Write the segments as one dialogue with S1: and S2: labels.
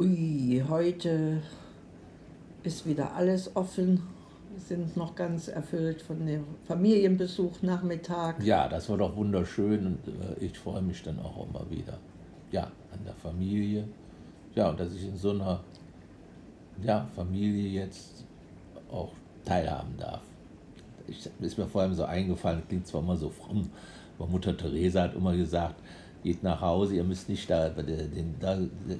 S1: Ui, heute ist wieder alles offen. Wir sind noch ganz erfüllt von dem Familienbesuch Nachmittag.
S2: Ja, das war doch wunderschön und äh, ich freue mich dann auch immer wieder. Ja, an der Familie. Ja, und dass ich in so einer ja, Familie jetzt auch teilhaben darf. Ich, ist mir vor allem so eingefallen, klingt zwar immer so fromm, aber Mutter Teresa hat immer gesagt, geht nach Hause, ihr müsst nicht da, bei der, in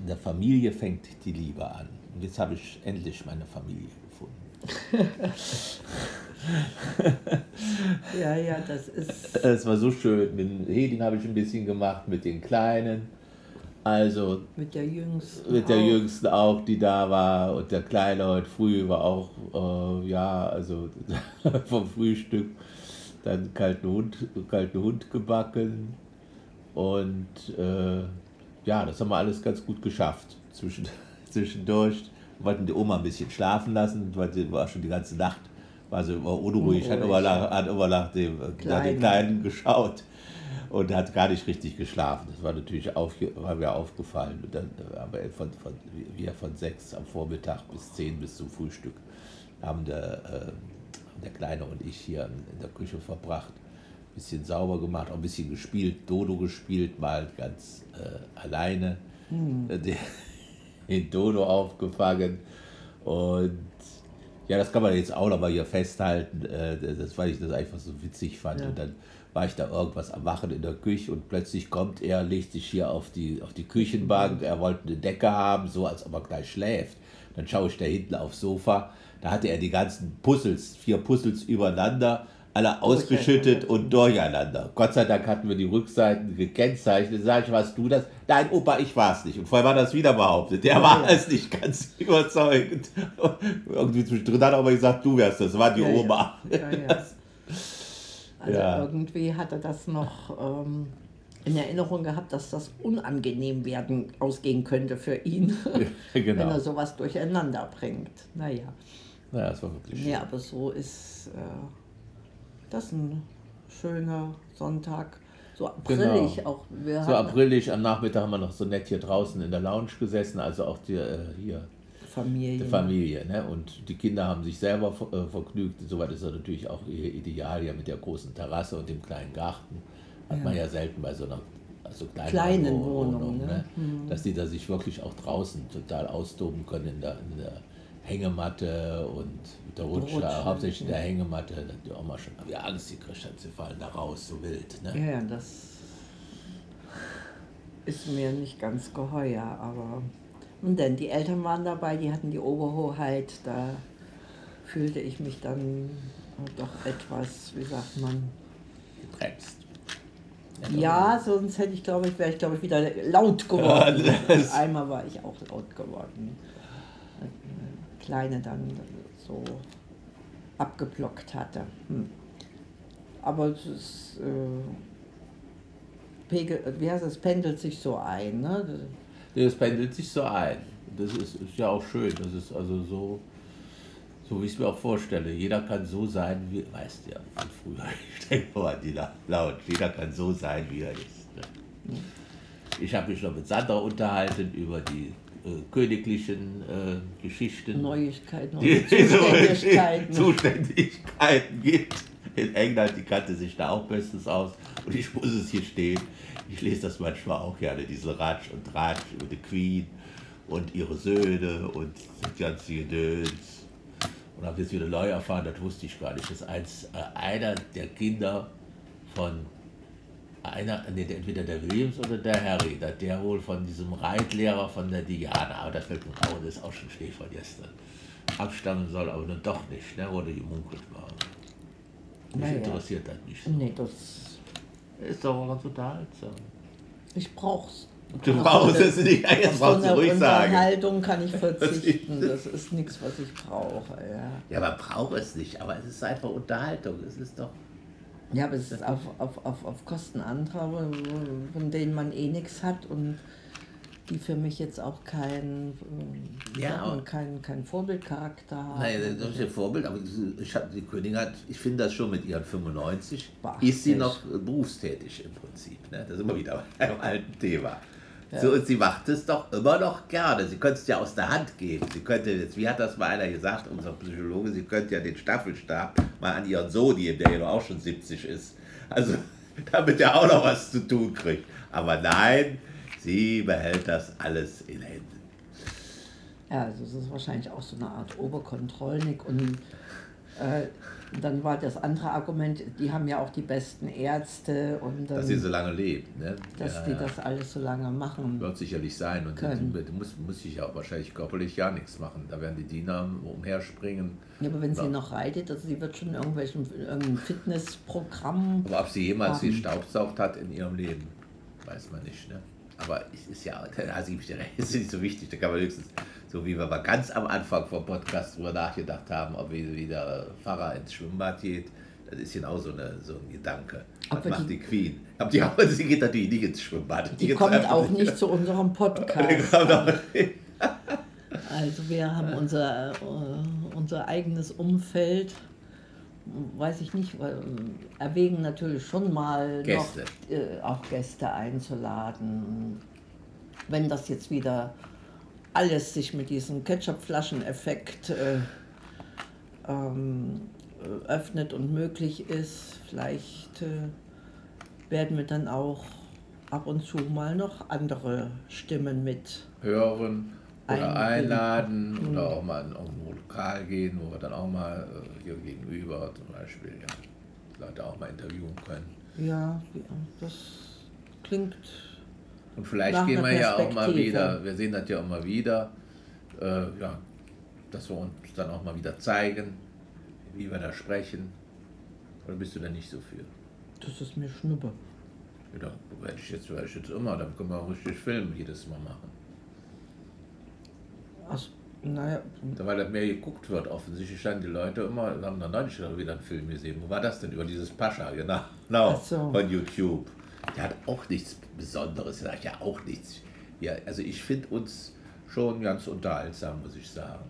S2: der Familie fängt die Liebe an. Und jetzt habe ich endlich meine Familie gefunden.
S1: ja, ja, das ist.
S2: Es war so schön. Mit Hedin habe ich ein bisschen gemacht, mit den Kleinen. Also.
S1: Mit der Jüngsten.
S2: Mit der auch. Jüngsten auch, die da war. Und der Kleine heute früh war auch, äh, ja, also vom Frühstück. Dann kalten Hund, kalten Hund gebacken. Und äh, ja, das haben wir alles ganz gut geschafft. Zwischen, zwischendurch wollten die Oma ein bisschen schlafen lassen, weil sie war schon die ganze Nacht war sie immer unruhig, hat immer nach, hat immer nach dem nach den Kleinen geschaut und hat gar nicht richtig geschlafen. Das war natürlich auf, war mir aufgefallen. Und dann haben wir von, von, wir von sechs am Vormittag bis zehn bis zum Frühstück haben der, äh, der Kleine und ich hier in der Küche verbracht bisschen sauber gemacht, auch ein bisschen gespielt, Dodo gespielt, mal ganz äh, alleine. Hm. Den, den Dodo aufgefangen. Und ja, das kann man jetzt auch noch mal hier festhalten, äh, das, weil ich das einfach so witzig fand. Ja. Und dann war ich da irgendwas am Machen in der Küche und plötzlich kommt er, legt sich hier auf die, auf die Küchenbank, er wollte eine Decke haben, so als ob er gleich schläft. Dann schaue ich da hinten aufs Sofa, da hatte er die ganzen Puzzles, vier Puzzles übereinander alle ausgeschüttet und durcheinander. Gott sei Dank hatten wir die Rückseiten gekennzeichnet. Sag ich, warst du das? Nein, Opa, ich war es nicht. Und vorher war das wieder behauptet. Der war es nicht ganz überzeugend. Irgendwie zwischendrin hat er aber gesagt, du wärst das, war die
S1: ja,
S2: Oma.
S1: Ja. Ja, also irgendwie hat er das noch ähm, in Erinnerung gehabt, dass das unangenehm werden ausgehen könnte für ihn, genau. wenn er sowas durcheinander bringt. Naja.
S2: Naja, das war wirklich
S1: schön. Ja, aber so ist. Äh, das ist ein schöner Sonntag. So aprillig genau. auch.
S2: Wir so aprillig, am Nachmittag haben wir noch so nett hier draußen in der Lounge gesessen, also auch die, äh, hier.
S1: Familie.
S2: Die Familie, ne? Und die Kinder haben sich selber äh, vergnügt. Soweit ist das natürlich auch ideal, ja, mit der großen Terrasse und dem kleinen Garten. Hat ja. man ja selten bei so einer also
S1: kleinen Wohnung, Wohnung ne?
S2: ne? Mhm. dass die da sich wirklich auch draußen total austoben können in der, in der Hängematte und der Rutscher, Rutsche, hauptsächlich in der Hängematte, da hat die Oma schon wie Angst gekriegt sie fallen da raus, so wild. Ne?
S1: Ja, das ist mir nicht ganz geheuer, aber und denn die Eltern waren dabei, die hatten die Oberhoheit, da fühlte ich mich dann doch etwas, wie sagt man,
S2: gebremst.
S1: Ja, sonst hätte ich, glaube ich, wäre ich, glaube ich, wieder laut geworden. Ja, Einmal war ich auch laut geworden. Kleine dann so abgeblockt hatte. Hm. Aber es ist, äh, Pegel, wie heißt es, pendelt sich so ein. Ne?
S2: Das pendelt sich so ein. Das ist, ist ja auch schön. Das ist also so, so wie ich es mir auch vorstelle. Jeder kann so sein, wie, weißt du ja, von früher, ich denke mal an die laut, jeder kann so sein, wie er ist. Ne? Ich habe mich noch mit Sandra unterhalten über die königlichen äh, Geschichten.
S1: Neuigkeiten, die, Zuständigkeiten.
S2: Zuständigkeiten gibt. In England, die kannte sich da auch bestens aus. Und ich muss es hier stehen. Ich lese das manchmal auch gerne, diese Ratsch und Ratsch über die Queen und ihre Söhne und das ganze Gedöns. Und habe jetzt wieder neu erfahren, das wusste ich gar nicht, dass eins, äh, einer der Kinder von einer, nee, entweder der Williams oder der Harry, dass der wohl von diesem Reitlehrer von der Diana, aber das fällt mir auch, das ist auch schon Schnee von gestern, abstammen soll, aber nun doch nicht, ne, wurde gemunkelt war. Mich naja. interessiert das nicht
S1: so. Nee, das
S2: ist doch was unterhaltsam.
S1: Ich brauch's.
S2: Du brauchst es nicht, jetzt brauchst du ruhig sagen.
S1: Unterhaltung kann ich verzichten, das ist nichts, was ich brauche. Ja,
S2: ja man braucht es nicht, aber es ist einfach Unterhaltung, es ist doch...
S1: Ja, aber es ist auf, auf, auf, auf Kosten anderer, von denen man eh nichts hat und die für mich jetzt auch kein, ja, ja kein, kein Vorbildcharakter haben.
S2: Nein, das ist ein Vorbild, aber ich hab, die Königin hat, ich finde das schon mit ihren 95, ist sie noch berufstätig im Prinzip. Ne? Das ist immer wieder beim alten Thema. Ja. So, und sie macht es doch immer noch gerne. Sie könnte es ja aus der Hand geben. Sie könnte jetzt, wie hat das mal einer gesagt, unser Psychologe, sie könnte ja den Staffelstab mal an ihren Sohn geben, der ja auch schon 70 ist. Also, damit er auch noch was zu tun kriegt. Aber nein, sie behält das alles in Händen.
S1: Ja, also es ist wahrscheinlich auch so eine Art Oberkontrollnik und äh, dann war das andere Argument, die haben ja auch die besten Ärzte und
S2: dann, dass sie so lange leben,
S1: ne? dass ja, die das alles so lange machen.
S2: Wird sicherlich sein und können. Die, muss, muss ich ja wahrscheinlich körperlich ja nichts machen. Da werden die Diener umherspringen.
S1: Ja, aber wenn ja. sie noch reitet, also sie wird schon irgendwelchen irgendein Fitnessprogramm.
S2: Aber ob sie jemals haben. gestaubsaugt hat in ihrem Leben, weiß man nicht. Ne? Aber es ist ja, also ich ist nicht so wichtig, da kann man höchstens so wie wir mal ganz am Anfang vom Podcast drüber nachgedacht haben, ob wie der Pfarrer ins Schwimmbad geht. Das ist genau so, eine, so ein Gedanke. Was macht die, die Queen? Aber die, sie geht natürlich nicht ins Schwimmbad.
S1: Die, die kommt auch nicht zu unserem Podcast. also wir haben unser, uh, unser eigenes Umfeld, weiß ich nicht, erwägen natürlich schon mal Gäste. Noch, äh, auch Gäste einzuladen. Wenn das jetzt wieder alles sich mit diesem Ketchupflaschen-Effekt äh, ähm, öffnet und möglich ist. Vielleicht äh, werden wir dann auch ab und zu mal noch andere Stimmen mit
S2: hören oder einladen mhm. oder auch mal in irgendwo Lokal gehen, wo wir dann auch mal äh, hier gegenüber zum Beispiel ja, Leute auch mal interviewen können.
S1: Ja, das klingt
S2: und vielleicht gehen wir ja auch mal wieder, wir sehen das ja auch mal wieder, äh, ja, dass wir uns dann auch mal wieder zeigen, wie wir da sprechen. Oder bist du da nicht so für?
S1: Das ist mir Schnuppe.
S2: Ja, werde ich jetzt, werde ich jetzt immer, dann können wir auch richtig Film jedes Mal machen.
S1: Ach, naja.
S2: Weil das mehr geguckt wird, offensichtlich standen die Leute immer, wir haben da neulich wieder einen Film gesehen. Wo war das denn? Über dieses Pascha, genau. Genau, so. von YouTube. Der hat auch nichts Besonderes, er hat ja auch nichts. Ja, also ich finde uns schon ganz unterhaltsam, muss ich sagen.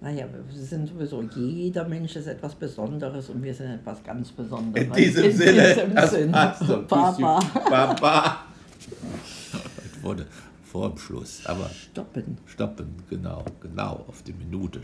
S1: Naja, wir sind sowieso, jeder Mensch ist etwas Besonderes und wir sind etwas ganz Besonderes.
S2: In diesem in Sinne, diesem das Sinn. passt so. Baba. Baba. wurde vor dem Schluss, aber
S1: stoppen.
S2: Stoppen, genau, genau, auf die Minute